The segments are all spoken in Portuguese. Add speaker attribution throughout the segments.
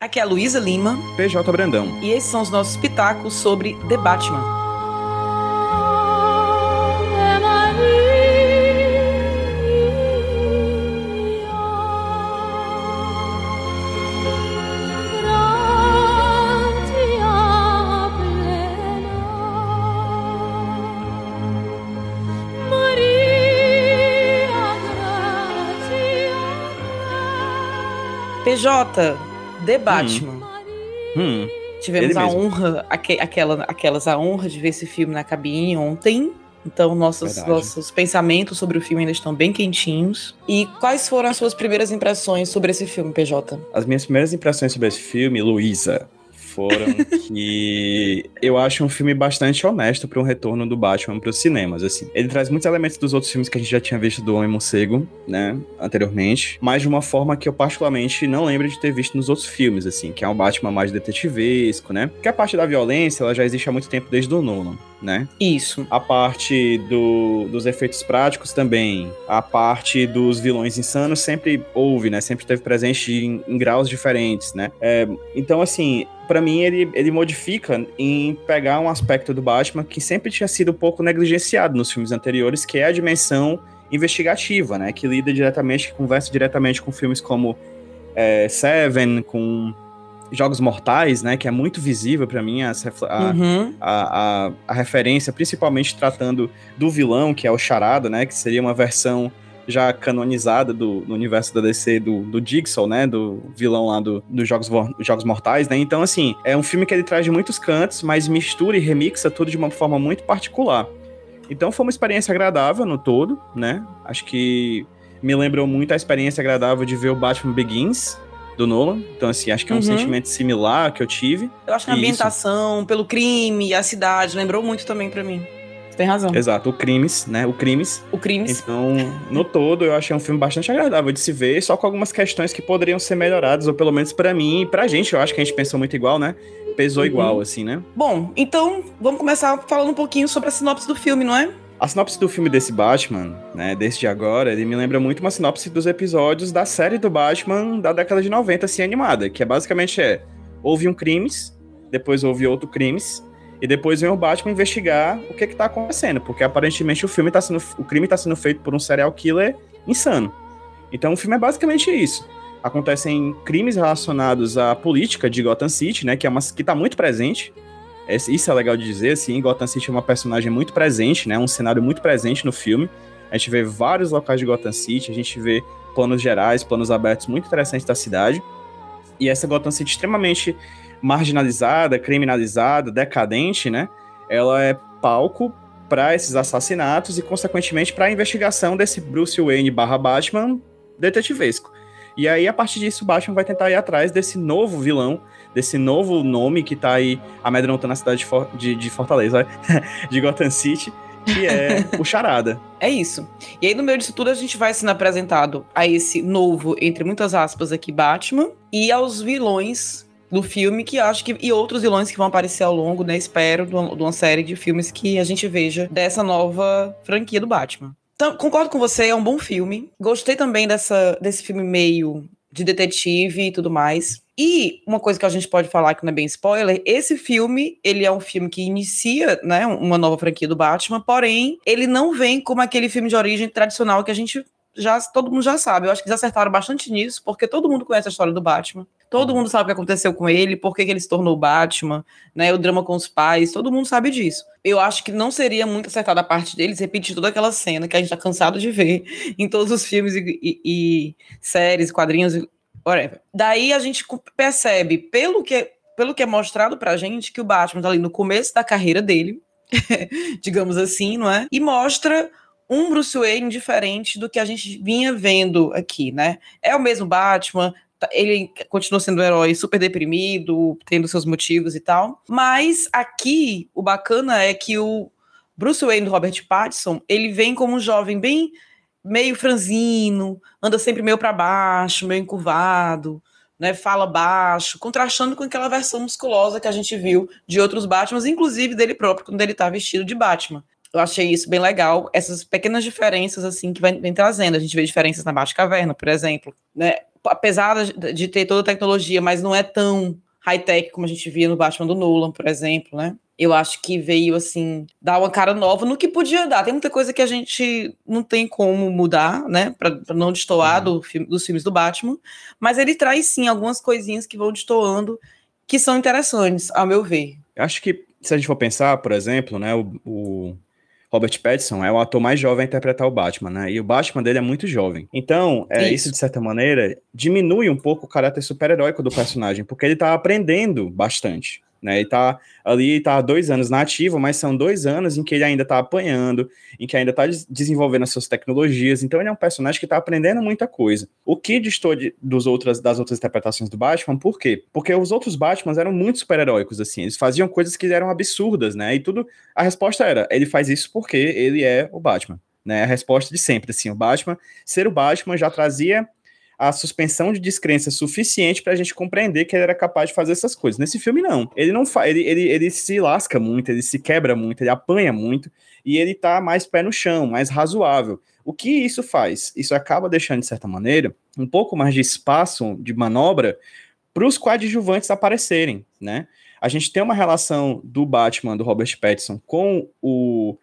Speaker 1: Aqui é a Luísa Lima.
Speaker 2: PJ Brandão.
Speaker 1: E esses são os nossos pitacos sobre The Batman. PJ, The Batman.
Speaker 2: Hum. hum.
Speaker 1: Tivemos a honra, aqu aquela, aquelas a honra de ver esse filme na cabine ontem. Então, nossos, nossos pensamentos sobre o filme ainda estão bem quentinhos. E quais foram as suas primeiras impressões sobre esse filme, PJ?
Speaker 2: As minhas primeiras impressões sobre esse filme, Luísa, foram que eu acho um filme bastante honesto para um retorno do Batman para os cinemas, assim. Ele traz muitos elementos dos outros filmes que a gente já tinha visto do Homem Morcego, né, anteriormente, mas de uma forma que eu particularmente não lembro de ter visto nos outros filmes, assim, que é um Batman mais detetivesco, né? Porque a parte da violência, ela já existe há muito tempo desde o Nolan, né?
Speaker 1: Isso.
Speaker 2: A parte do, dos efeitos práticos também. A parte dos vilões insanos sempre houve, né? Sempre esteve presente em, em graus diferentes, né? É, então, assim, para mim, ele, ele modifica em pegar um aspecto do Batman que sempre tinha sido um pouco negligenciado nos filmes anteriores, que é a dimensão investigativa, né? Que lida diretamente, que conversa diretamente com filmes como é, Seven, com Jogos Mortais, né? Que é muito visível para mim a, uhum. a, a, a, referência, principalmente tratando do vilão, que é o Charada, né? Que seria uma versão já canonizada do, no universo da DC do, do Jigsaw, né? Do vilão lá dos do Jogos, Jogos Mortais, né? Então, assim, é um filme que ele traz de muitos cantos, mas mistura e remixa tudo de uma forma muito particular. Então foi uma experiência agradável no todo, né? Acho que me lembrou muito a experiência agradável de ver o Batman Begins, do Nolan. Então, assim, acho que é um uhum. sentimento similar que eu tive.
Speaker 1: Eu acho que a ambientação, isso. pelo crime, a cidade, lembrou muito também para mim tem razão.
Speaker 2: Exato, o Crimes, né? O Crimes.
Speaker 1: O Crimes.
Speaker 2: Então, no todo, eu achei um filme bastante agradável de se ver, só com algumas questões que poderiam ser melhoradas, ou pelo menos para mim e pra gente, eu acho que a gente pensou muito igual, né? Pesou uhum. igual, assim, né?
Speaker 1: Bom, então vamos começar falando um pouquinho sobre a sinopse do filme, não é?
Speaker 2: A sinopse do filme desse Batman, né, desde agora, ele me lembra muito uma sinopse dos episódios da série do Batman da década de 90, assim, animada, que é basicamente é, houve um crimes, depois houve outro crimes, e depois vem o Batman investigar o que que tá acontecendo, porque aparentemente o filme tá sendo o crime está sendo feito por um serial killer insano. Então o filme é basicamente isso. Acontecem crimes relacionados à política de Gotham City, né, que é uma que tá muito presente. Isso é legal de dizer, assim, Gotham City é uma personagem muito presente, né, um cenário muito presente no filme. A gente vê vários locais de Gotham City, a gente vê planos gerais, planos abertos muito interessantes da cidade. E essa Gotham City extremamente marginalizada, criminalizada, decadente, né? Ela é palco para esses assassinatos e, consequentemente, para a investigação desse Bruce Wayne barra Batman detetivesco. E aí, a partir disso, o Batman vai tentar ir atrás desse novo vilão, desse novo nome que tá aí amedrontando a cidade de, For de, de Fortaleza, de Gotham City, que é o Charada.
Speaker 1: É isso. E aí, no meio disso tudo, a gente vai sendo apresentado a esse novo, entre muitas aspas aqui, Batman, e aos vilões do filme que acho que e outros vilões que vão aparecer ao longo, né? Espero de uma, de uma série de filmes que a gente veja dessa nova franquia do Batman. Concordo com você, é um bom filme. Gostei também dessa, desse filme meio de detetive e tudo mais. E uma coisa que a gente pode falar que não é bem spoiler, esse filme, ele é um filme que inicia, né, uma nova franquia do Batman, porém, ele não vem como aquele filme de origem tradicional que a gente já todo mundo já sabe. Eu acho que eles acertaram bastante nisso, porque todo mundo conhece a história do Batman. Todo mundo sabe o que aconteceu com ele, por que, ele se tornou Batman, né? O drama com os pais, todo mundo sabe disso. Eu acho que não seria muito acertada a parte deles repetir toda aquela cena que a gente tá cansado de ver em todos os filmes e, e, e séries, quadrinhos, whatever. Daí a gente percebe, pelo que, pelo que é mostrado pra gente, que o Batman tá ali no começo da carreira dele, digamos assim, não é? E mostra um Bruce Wayne diferente do que a gente vinha vendo aqui, né? É o mesmo Batman, Tá, ele continua sendo um herói super deprimido, tendo seus motivos e tal. Mas aqui, o bacana é que o Bruce Wayne do Robert Pattinson, ele vem como um jovem bem meio franzino, anda sempre meio para baixo, meio encurvado, né, fala baixo, contrastando com aquela versão musculosa que a gente viu de outros Batmans, inclusive dele próprio, quando ele tá vestido de Batman. Eu achei isso bem legal, essas pequenas diferenças assim que vem, vem trazendo. A gente vê diferenças na Baixa Caverna, por exemplo, né? apesar de ter toda a tecnologia, mas não é tão high-tech como a gente via no Batman do Nolan, por exemplo, né? Eu acho que veio, assim, dar uma cara nova no que podia dar. Tem muita coisa que a gente não tem como mudar, né? Pra, pra não destoar uhum. do filme, dos filmes do Batman. Mas ele traz, sim, algumas coisinhas que vão destoando que são interessantes, ao meu ver.
Speaker 2: Eu acho que, se a gente for pensar, por exemplo, né? o, o... Robert Pattinson é o ator mais jovem a interpretar o Batman, né? E o Batman dele é muito jovem. Então, é, isso. isso. de certa maneira, diminui um pouco o caráter super-heróico do personagem, porque ele tá aprendendo bastante. Né? Ele tá ali, tá há dois anos na ativa, mas são dois anos em que ele ainda tá apanhando, em que ainda tá desenvolvendo as suas tecnologias. Então ele é um personagem que tá aprendendo muita coisa. O que distou de, dos outras, das outras interpretações do Batman, por quê? Porque os outros Batmans eram muito super-heróicos, assim. Eles faziam coisas que eram absurdas, né? E tudo. A resposta era: ele faz isso porque ele é o Batman. Né, a resposta de sempre, assim, o Batman, ser o Batman já trazia a suspensão de descrença suficiente para a gente compreender que ele era capaz de fazer essas coisas. Nesse filme, não. Ele não faz, ele, ele, ele se lasca muito, ele se quebra muito, ele apanha muito, e ele tá mais pé no chão, mais razoável. O que isso faz? Isso acaba deixando, de certa maneira, um pouco mais de espaço de manobra para os coadjuvantes aparecerem, né? A gente tem uma relação do Batman, do Robert Pattinson, com o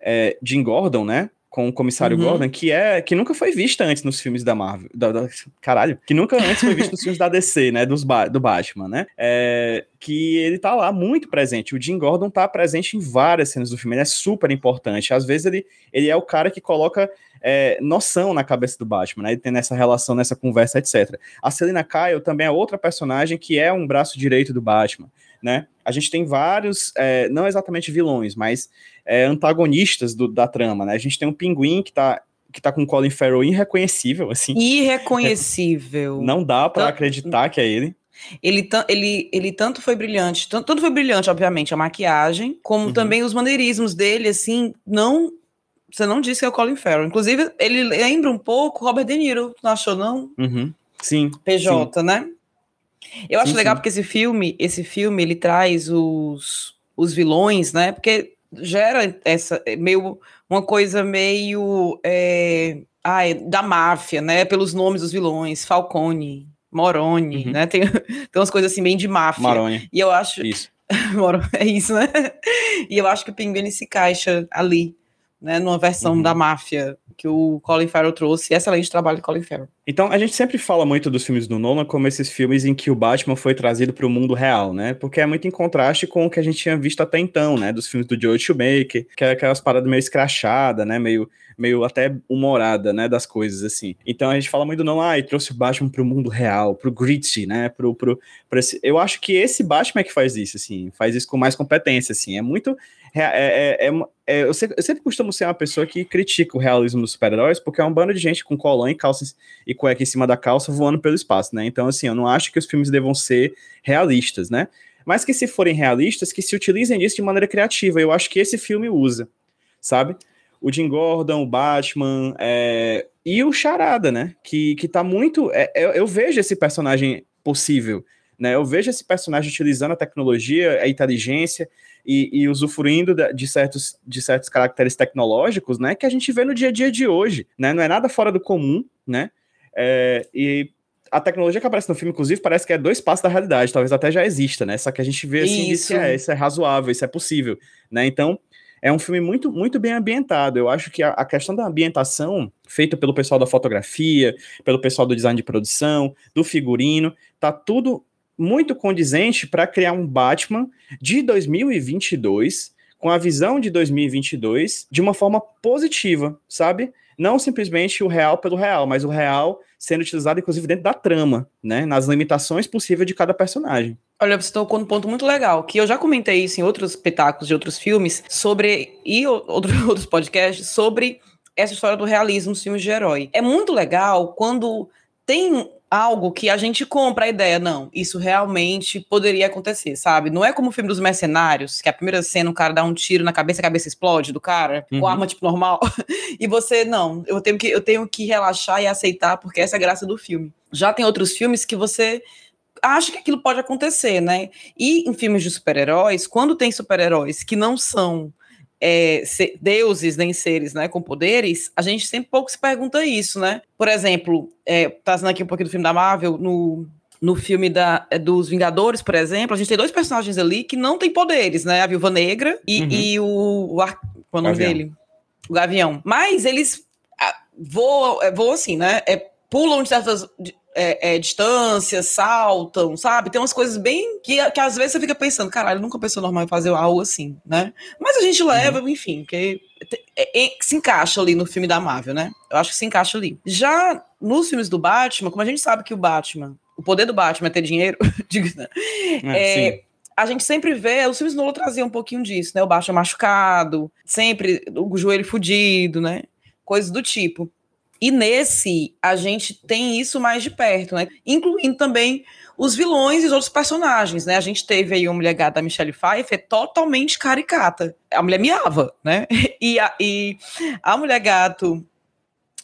Speaker 2: é, Jim Gordon, né? Com o comissário uhum. Gordon, que é que nunca foi vista antes nos filmes da Marvel. Da, da, caralho, que nunca antes foi visto nos filmes da DC, né? Dos ba do Batman, né? É, que ele tá lá muito presente. O Jim Gordon tá presente em várias cenas do filme, ele é super importante. Às vezes ele, ele é o cara que coloca é, noção na cabeça do Batman, né? Ele tem nessa relação, nessa conversa, etc. A Selina Kyle também é outra personagem que é um braço direito do Batman, né? A gente tem vários, é, não exatamente vilões, mas é, antagonistas do, da trama, né? A gente tem um pinguim que tá que tá com o Colin Farrell irreconhecível, assim.
Speaker 1: Irreconhecível.
Speaker 2: Não dá para acreditar que é ele.
Speaker 1: Ele, ele, ele tanto foi brilhante, tanto, tanto foi brilhante, obviamente, a maquiagem, como uhum. também os maneirismos dele, assim, não. Você não disse que é o Colin Farrell. Inclusive, ele lembra um pouco Robert De Niro, não achou, não?
Speaker 2: Uhum. Sim.
Speaker 1: PJ, sim. né? Eu acho sim, legal sim. porque esse filme, esse filme, ele traz os, os vilões, né? Porque gera essa é, meio uma coisa meio é, ai, da máfia, né? Pelos nomes dos vilões, Falcone, Moroni, uhum. né? Tem, tem umas coisas assim bem de máfia.
Speaker 2: Maroni.
Speaker 1: E eu acho
Speaker 2: isso.
Speaker 1: é isso, né? E eu acho que o Pinguim se encaixa ali, né? Numa versão uhum. da máfia que o Colin Farrell trouxe. Excelente trabalho de Colin Farrell.
Speaker 2: Então, a gente sempre fala muito dos filmes do Nolan como esses filmes em que o Batman foi trazido para o mundo real, né? Porque é muito em contraste com o que a gente tinha visto até então, né? Dos filmes do Joe Shoemaker, que é aquelas paradas meio escrachadas, né? Meio, meio até humorada, né? Das coisas, assim. Então, a gente fala muito Nolan, ah, e trouxe o Batman para o mundo real, para o gritty, né? Pro, pro, pro esse... Eu acho que esse Batman é que faz isso, assim. Faz isso com mais competência, assim. É muito é, é, é, é, eu, sempre, eu, sempre, costumo ser uma pessoa que critica o realismo dos super-heróis, porque é um bando de gente com colã e calças e cueca em cima da calça voando pelo espaço, né? Então, assim, eu não acho que os filmes devam ser realistas, né? Mas que se forem realistas, que se utilizem disso de maneira criativa. Eu acho que esse filme usa, sabe? O Jim Gordon, o Batman, é, e o Charada, né? Que, que tá muito. É, eu, eu vejo esse personagem possível. Né, eu vejo esse personagem utilizando a tecnologia, a inteligência, e, e usufruindo de certos, de certos caracteres tecnológicos, né, que a gente vê no dia a dia de hoje, né, não é nada fora do comum, né, é, e a tecnologia que aparece no filme, inclusive, parece que é dois passos da realidade, talvez até já exista, né, só que a gente vê assim, isso, é, isso é razoável, isso é possível, né, então é um filme muito, muito bem ambientado. Eu acho que a, a, questão da ambientação, feita pelo pessoal da fotografia, pelo pessoal do design de produção, do figurino, tá tudo muito condizente para criar um Batman de 2022 com a visão de 2022 de uma forma positiva, sabe? Não simplesmente o real pelo real, mas o real sendo utilizado inclusive dentro da trama, né? Nas limitações possíveis de cada personagem.
Speaker 1: Olha, você tocou num ponto muito legal, que eu já comentei isso em outros espetáculos de outros filmes, sobre, e outro, outros podcasts, sobre essa história do realismo nos filmes de herói. É muito legal quando tem algo que a gente compra a ideia, não, isso realmente poderia acontecer, sabe? Não é como o filme dos mercenários, que a primeira cena o cara dá um tiro na cabeça, a cabeça explode do cara, uhum. com arma tipo normal, e você, não, eu tenho, que, eu tenho que relaxar e aceitar, porque essa é a graça do filme. Já tem outros filmes que você acha que aquilo pode acontecer, né? E em filmes de super-heróis, quando tem super-heróis que não são é, ser, deuses nem seres, né, com poderes, a gente sempre pouco se pergunta isso, né? Por exemplo, é, trazendo aqui um pouquinho do filme da Marvel, no, no filme da, é, dos Vingadores, por exemplo, a gente tem dois personagens ali que não têm poderes, né? A Viúva Negra e, uhum. e o, o, Ar... qual é o nome Gavião. dele? O Gavião. Mas eles voam, é, voam assim, né? É, pulam de certas é, é, distâncias, saltam, sabe? Tem umas coisas bem que, que às vezes você fica pensando, caralho, nunca pensou normal fazer algo assim, né? Mas a gente uhum. leva, uhum. enfim, que é, é, se encaixa ali no filme da Marvel, né? Eu acho que se encaixa ali. Já nos filmes do Batman, como a gente sabe que o Batman, o poder do Batman é ter dinheiro, digo, né? É, é a gente sempre vê, os filmes Nolan traziam um pouquinho disso, né? O Batman machucado, sempre o joelho fudido, né? Coisas do tipo. E nesse, a gente tem isso mais de perto, né? Incluindo também os vilões e os outros personagens, né? A gente teve aí uma mulher gata da Michelle Pfeiffer totalmente caricata. A mulher miava, né? E a, e a mulher gato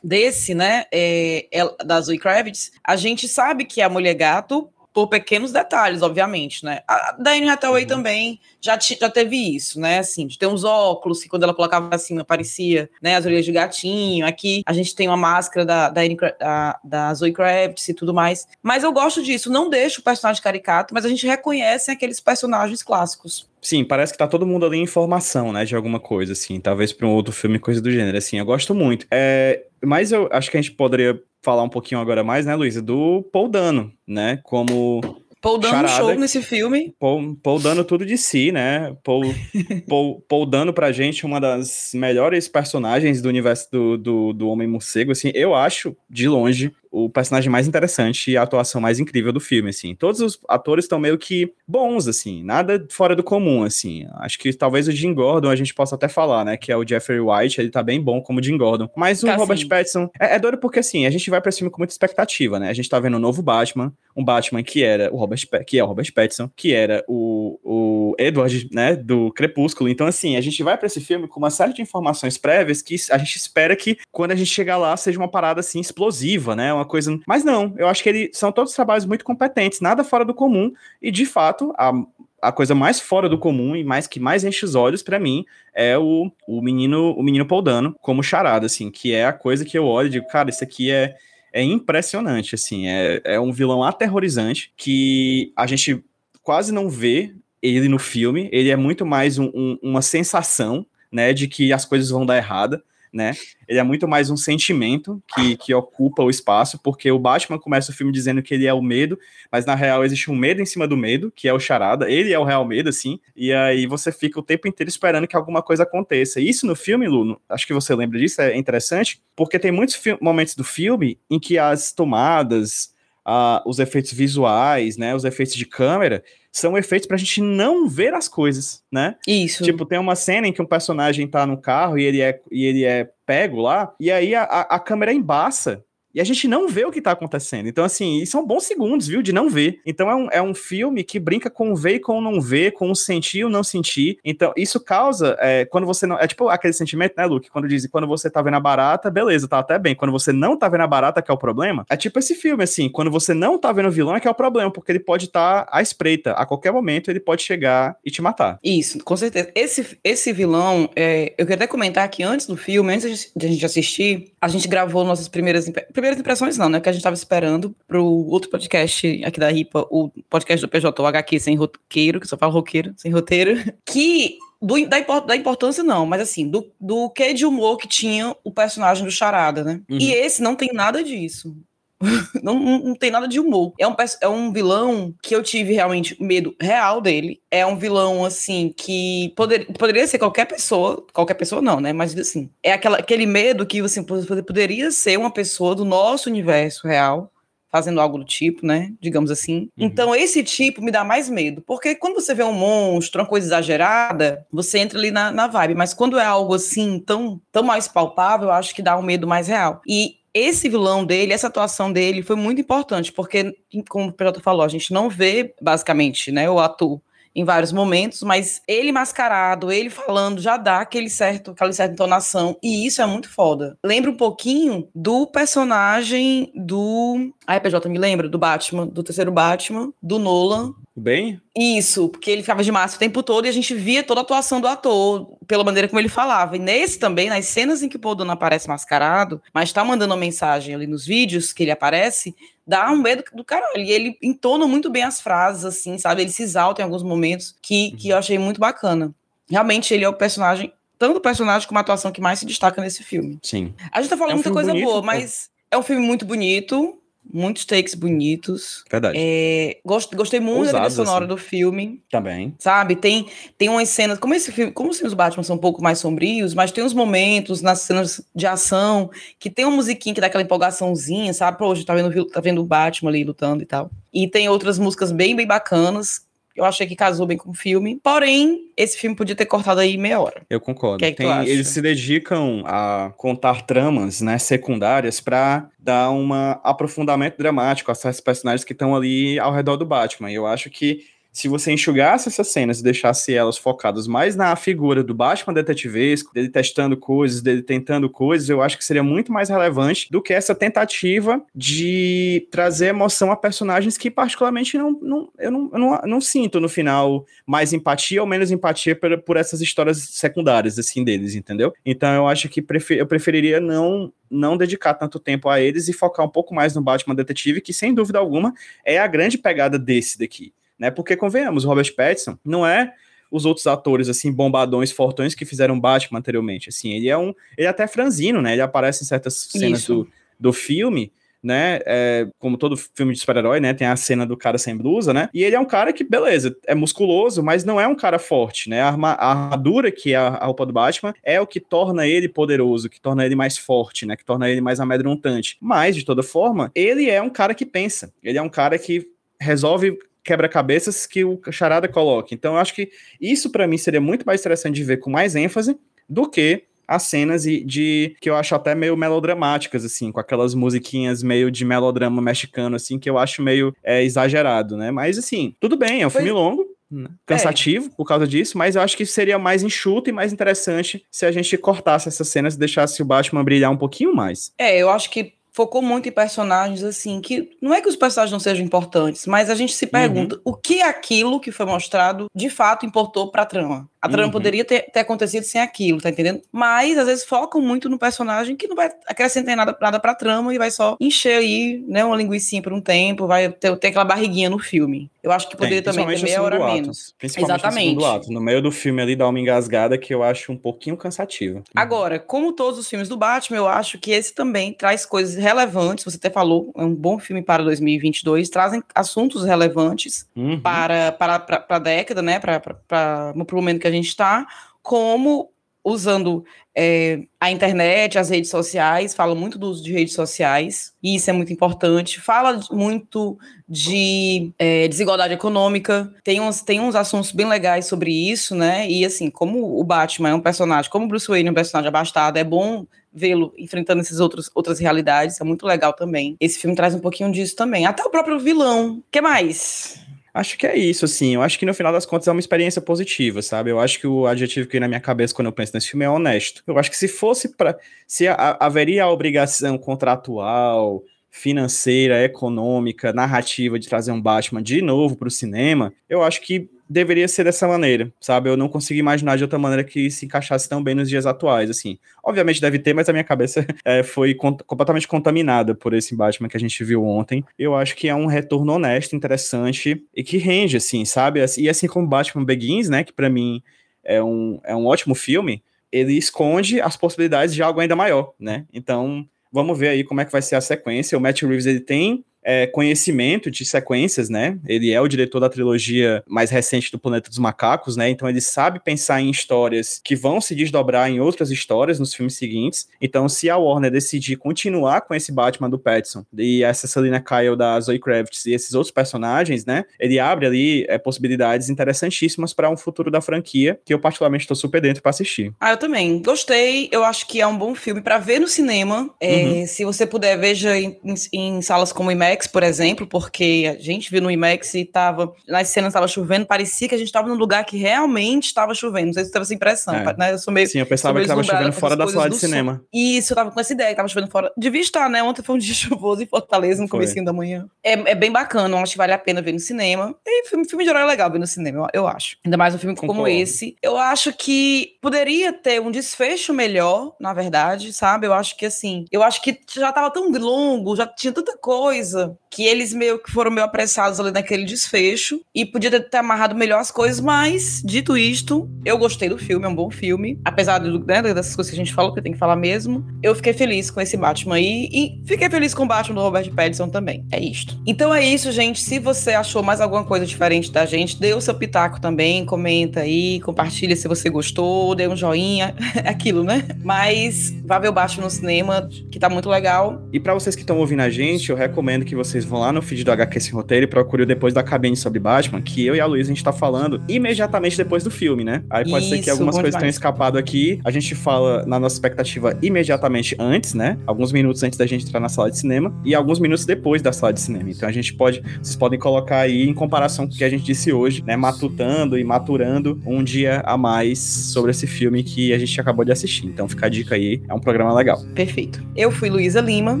Speaker 1: desse, né, é, é, da Zoe Kravitz, a gente sabe que a mulher gato por pequenos detalhes, obviamente, né? A da Anne Hathaway uhum. também já, já teve isso, né? Assim, de ter uns óculos que quando ela colocava assim aparecia, né? As orelhas de gatinho. Aqui a gente tem uma máscara da, da, da, da Zoe Kravitz e tudo mais. Mas eu gosto disso. Não deixa o personagem caricato, mas a gente reconhece aqueles personagens clássicos.
Speaker 2: Sim, parece que tá todo mundo ali em informação, né, de alguma coisa, assim, talvez para um outro filme, coisa do gênero, assim, eu gosto muito. É, mas eu acho que a gente poderia falar um pouquinho agora mais, né, Luísa, do Paul Dano, né, como
Speaker 1: Paul dando Charada, show nesse filme.
Speaker 2: Paul, Paul dando tudo de si, né? Paul, Paul, Paul dando pra gente uma das melhores personagens do universo do, do, do Homem-Morcego, assim, eu acho, de longe, o personagem mais interessante e a atuação mais incrível do filme, assim. Todos os atores estão meio que bons, assim, nada fora do comum, assim. Acho que talvez o Jim Gordon a gente possa até falar, né, que é o Jeffrey White, ele tá bem bom como Jim Gordon. Mas o tá Robert sim. Pattinson é, é doido porque, assim, a gente vai pra esse filme com muita expectativa, né? A gente tá vendo um novo Batman, um Batman que era o Robert, que é o Robert Pattinson, que era o, o Edward, né, do Crepúsculo. Então, assim, a gente vai para esse filme com uma série de informações prévias que a gente espera que quando a gente chegar lá seja uma parada assim explosiva, né? Uma coisa. Mas não, eu acho que eles são todos trabalhos muito competentes, nada fora do comum. E de fato, a, a coisa mais fora do comum e mais que mais enche os olhos para mim é o, o menino o menino Paul Dano como charada, assim, que é a coisa que eu olho e digo, cara, isso aqui é é impressionante, assim, é, é um vilão aterrorizante que a gente quase não vê ele no filme, ele é muito mais um, um, uma sensação, né, de que as coisas vão dar errada, né? Ele é muito mais um sentimento que, que ocupa o espaço, porque o Batman começa o filme dizendo que ele é o medo, mas na real existe um medo em cima do medo, que é o charada, ele é o real medo, assim, e aí você fica o tempo inteiro esperando que alguma coisa aconteça. Isso no filme, Luno, acho que você lembra disso, é interessante, porque tem muitos momentos do filme em que as tomadas, uh, os efeitos visuais, né, os efeitos de câmera, são efeitos pra gente não ver as coisas, né?
Speaker 1: Isso.
Speaker 2: Tipo, tem uma cena em que um personagem tá no carro e ele é, e ele é pego lá, e aí a, a, a câmera embaça e a gente não vê o que tá acontecendo. Então, assim, são bons segundos, viu, de não ver. Então, é um, é um filme que brinca com ver e com não ver, com sentir e não sentir. Então, isso causa, é, quando você não. É tipo aquele sentimento, né, Luke? Quando dizem, quando você tá vendo a barata, beleza, tá até bem. Quando você não tá vendo a barata, que é o problema, é tipo esse filme, assim. Quando você não tá vendo o vilão, é que é o problema, porque ele pode estar tá à espreita. A qualquer momento, ele pode chegar e te matar.
Speaker 1: Isso, com certeza. Esse, esse vilão, é, eu queria até comentar que antes do filme, antes de a gente assistir, a gente gravou nossas primeiras primeiras impressões não, né? Que a gente estava esperando pro outro podcast aqui da RIPA, o podcast do PJ, o HQ sem roteiro, que só fala roqueiro, sem roteiro, que do, da, da, importância, não, mas assim, do, do que de humor que tinha o personagem do Charada, né? Uhum. E esse não tem nada disso. não, não, tem nada de humor. É um, é um vilão que eu tive realmente medo real dele. É um vilão, assim, que poder, poderia ser qualquer pessoa. Qualquer pessoa não, né? Mas, assim, é aquela, aquele medo que, assim, poderia ser uma pessoa do nosso universo real fazendo algo do tipo, né? Digamos assim. Uhum. Então, esse tipo me dá mais medo. Porque quando você vê um monstro, uma coisa exagerada, você entra ali na, na vibe. Mas quando é algo assim, tão, tão mais palpável, eu acho que dá um medo mais real. E esse vilão dele, essa atuação dele foi muito importante, porque, como o Pedro falou, a gente não vê, basicamente, né, o ator em vários momentos, mas ele mascarado, ele falando, já dá aquele certo, aquela certa entonação, e isso é muito foda. Lembra um pouquinho do personagem do... Ai, PJ, me lembra? Do Batman, do terceiro Batman, do Nolan.
Speaker 2: Bem?
Speaker 1: Isso, porque ele ficava de máscara o tempo todo e a gente via toda a atuação do ator, pela maneira como ele falava. E nesse também, nas cenas em que o Paul aparece mascarado, mas tá mandando uma mensagem ali nos vídeos que ele aparece, dá um medo do caralho. E ele entona muito bem as frases, assim, sabe? Ele se exalta em alguns momentos que, que eu achei muito bacana. Realmente, ele é o personagem, tanto o personagem como a atuação que mais se destaca nesse filme.
Speaker 2: Sim.
Speaker 1: A gente tá falando
Speaker 2: É um
Speaker 1: muita coisa
Speaker 2: bonito,
Speaker 1: boa,
Speaker 2: pô.
Speaker 1: mas é um filme muito bonito, muitos takes bonitos.
Speaker 2: Verdade.
Speaker 1: É, gost- gostei muito da trilha
Speaker 2: Ousados,
Speaker 1: sonora
Speaker 2: assim.
Speaker 1: do filme,
Speaker 2: Também.
Speaker 1: sabe? Tem, tem umas cenas, como esse filme, como os filmes do Batman são um pouco mais sombrios, mas tem uns momentos nas cenas de ação que tem uma musiquinha que dá aquela empolgaçãozinha, sabe? Pô, hoje tá vendo, tá vendo o Batman ali lutando e tal. E tem outras músicas bem, bem bacanas. Eu achei que casou bem com o filme. Porém, esse filme podia ter cortado aí meia hora.
Speaker 2: Eu concordo.
Speaker 1: Que é que
Speaker 2: Tem- eles se dedicam a contar tramas, né, secundárias para dar um aprofundamento dramático a esses personagens que estão ali ao redor do Batman. E eu acho que se você enxugasse essas cenas e deixasse elas focadas mais na figura do Batman detetivesco, dele testando coisas, dele tentando coisas, eu acho que seria muito mais relevante do que essa tentativa de trazer emoção a personagens que particularmente não, não, eu, não, eu não, não sinto no final mais empatia ou menos empatia por, por essas histórias secundárias, assim, deles, entendeu? Então eu acho que prefe- eu preferiria não, não dedicar tanto tempo a eles e focar um pouco mais no Batman Detetive, que sem dúvida alguma é a grande pegada desse daqui, né? Porque, convenhamos, o Robert Pattinson não é os outros atores, assim, bombadões, fortões que fizeram Batman anteriormente, assim, ele é um, ele é até franzino, né? Ele aparece em certas cenas
Speaker 1: Isso.
Speaker 2: do, do filme, né? É, como todo filme de super-herói, né? Tem a cena do cara sem blusa, né? E ele é um cara que, beleza, é musculoso, mas não é um cara forte, né? A, arma- a armadura que é a, a roupa do Batman é o que torna ele poderoso, que torna ele mais forte, né? Que torna ele mais amedrontante. Mas, de toda forma, ele é um cara que pensa. Ele é um cara que resolve quebra-cabeças que o Charada coloca. Então, eu acho que isso, para mim, seria muito mais interessante de ver com mais ênfase do que as cenas e- de que eu acho até meio melodramáticas, assim, com aquelas musiquinhas meio de melodrama mexicano, assim, que eu acho meio é, exagerado, né? Mas, assim, tudo bem, é um
Speaker 1: Pois-
Speaker 2: filme longo, né? cansativo por causa disso, mas eu acho que seria mais enxuto e mais interessante se a gente cortasse essas cenas e deixasse o Batman brilhar um pouquinho mais.
Speaker 1: É, eu acho que focou muito em personagens assim, que não é que os personagens não sejam importantes, mas a gente se pergunta o que aquilo que foi mostrado de fato importou pra trama. A trama
Speaker 2: Uhum.
Speaker 1: poderia ter, ter acontecido sem aquilo, tá entendendo? Mas às vezes focam muito no personagem que não vai acrescentar nada, nada pra trama e vai só encher aí, né, uma linguicinha por um tempo, vai ter, ter aquela barriguinha no filme. Eu acho que poderia
Speaker 2: Tem,
Speaker 1: também ter meia hora
Speaker 2: segundo ato.
Speaker 1: menos.
Speaker 2: Principalmente
Speaker 1: Exatamente.
Speaker 2: no ato. No meio do filme ali dá uma engasgada que eu acho um pouquinho cansativa.
Speaker 1: Agora, como todos os filmes do Batman, eu acho que esse também traz coisas relevantes. Você até falou, é um bom filme para 2022, trazem assuntos relevantes
Speaker 2: Uhum.
Speaker 1: para, para, para, para a década, né? Para, para, para o momento que a gente está, como usando é, a internet, as redes sociais, fala muito do uso de redes sociais, e isso é muito importante. Fala muito de é, desigualdade econômica, tem uns, tem uns assuntos bem legais sobre isso, né? E assim, como o Batman é um personagem, como o Bruce Wayne é um personagem abastado, é bom vê-lo enfrentando essas outros, outras realidades, é muito legal também. Esse filme traz um pouquinho disso também. Até o próprio vilão. Que mais?
Speaker 2: Acho que é isso, assim. Eu acho que no final das contas é uma experiência positiva, sabe? Eu acho que o adjetivo que vem na minha cabeça quando eu penso nesse filme é honesto. Eu acho que se fosse para. Se a- haveria a obrigação contratual, financeira, econômica, narrativa de trazer um Batman de novo para o cinema, eu acho que deveria ser dessa maneira, sabe? Eu não consigo imaginar de outra maneira que se encaixasse tão bem nos dias atuais, assim. Obviamente deve ter, mas a minha cabeça eh, foi completamente contaminada por esse Batman que a gente viu ontem. Eu acho que é um retorno honesto, interessante e que rende, assim, sabe? E assim como Batman Begins, né, que pra mim é um, é um ótimo filme, ele esconde as possibilidades de algo ainda maior, né? Então, vamos ver aí como é que vai ser a sequência. O Matt Reeves, ele tem é, conhecimento de sequências, né? Ele é o diretor da trilogia mais recente do Planeta dos Macacos, né? Então ele sabe pensar em histórias que vão se desdobrar em outras histórias nos filmes seguintes. Então, se a Warner decidir continuar com esse Batman do Pattinson e essa Selina Kyle da Zoe Kravitz e esses outros personagens, né? Ele abre ali é, possibilidades interessantíssimas para um futuro da franquia que eu particularmente estou super dentro para assistir.
Speaker 1: Ah, eu também. Gostei. Eu acho que é um bom filme para ver no cinema. É, Se você puder, veja em, em- em salas como o IMAX IMAX, por exemplo, porque a gente viu no IMAX e tava. Nas cenas tava chovendo, parecia que a gente tava num lugar que realmente estava chovendo. Não sei se teve essa impressão,
Speaker 2: É.
Speaker 1: né? Eu sou meio.
Speaker 2: Sim, eu pensava que tava
Speaker 1: deslumbrada
Speaker 2: chovendo fora da sala de cinema.
Speaker 1: Isso, eu tava com essa ideia, que tava chovendo fora. Devia estar, né? Ontem foi um dia chuvoso em Fortaleza, no
Speaker 2: Foi.
Speaker 1: comecinho da manhã. É, é bem bacana, eu acho que vale a pena ver no cinema. E filme, filme de herói é legal ver no cinema, eu, eu acho. Ainda mais um filme como
Speaker 2: Concordo.
Speaker 1: esse. Eu acho que poderia ter um desfecho melhor, na verdade, sabe? Eu acho que assim, eu acho que já tava tão longo, já tinha tanta coisa, casa que eles meio que foram meio apressados ali naquele desfecho. E podia ter, ter amarrado melhor as coisas, mas, dito isto, eu gostei do filme, é um bom filme. Apesar do, né, dessas coisas que a gente falou, que tem que falar mesmo. Eu fiquei feliz com esse Batman aí. E fiquei feliz com o Batman do Robert Pattinson também. É isto. Então é isso, gente. Se você achou mais alguma coisa diferente da gente, dê o seu pitaco também. Comenta aí, compartilha se você gostou, dê um joinha. É aquilo, né? Mas vá ver o Batman no cinema, que tá muito legal.
Speaker 2: E pra vocês que estão ouvindo a gente, eu recomendo que vocês vão lá no feed do HQ Sem Roteiro e procurem o depois da cabine sobre Batman, que eu e a Luísa a gente tá falando imediatamente depois do filme, né? Aí pode ser que
Speaker 1: Isso,
Speaker 2: algumas coisas tenham escapado aqui. A gente fala na nossa expectativa imediatamente antes, né? Alguns minutos antes da gente entrar na sala de cinema e alguns minutos depois da sala de cinema. Então a gente pode, vocês podem colocar aí em comparação com o que a gente disse hoje, né? Matutando e maturando um dia a mais sobre esse filme que a gente acabou de assistir. Então fica a dica aí, é um programa legal.
Speaker 1: Perfeito. Eu fui Luísa Lima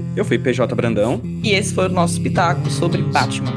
Speaker 2: Eu fui PJ Brandão.
Speaker 1: e esse foi o nosso pitaco sobre Batman.